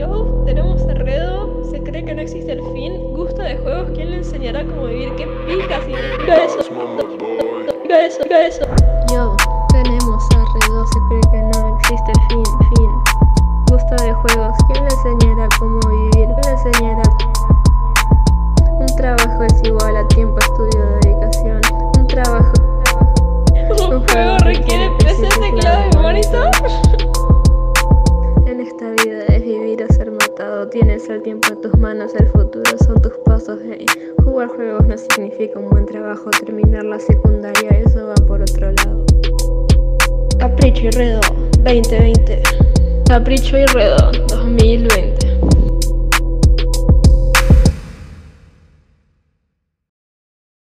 Yo, tenemos Redo, se cree que no existe el fin, gusta de juegos, ¿quién le enseñará cómo vivir? ¿Qué pica significa eso? Significa eso, eso. Yo, tenemos Redo, se cree que no existe el fin, fin. Gusta de juegos, ¿quién le enseñará cómo vivir? ¿Quién le enseñará? Un trabajo es igual a tiempo, estudio, dedicación. Un trabajo. Un juego requiere PC, Tienes el tiempo en tus manos, el futuro son tus pasos. Hey. Jugar juegos no significa un buen trabajo. Terminar la secundaria, eso va por otro lado. Capricho y Redo 2020. Capricho y Redo 2020.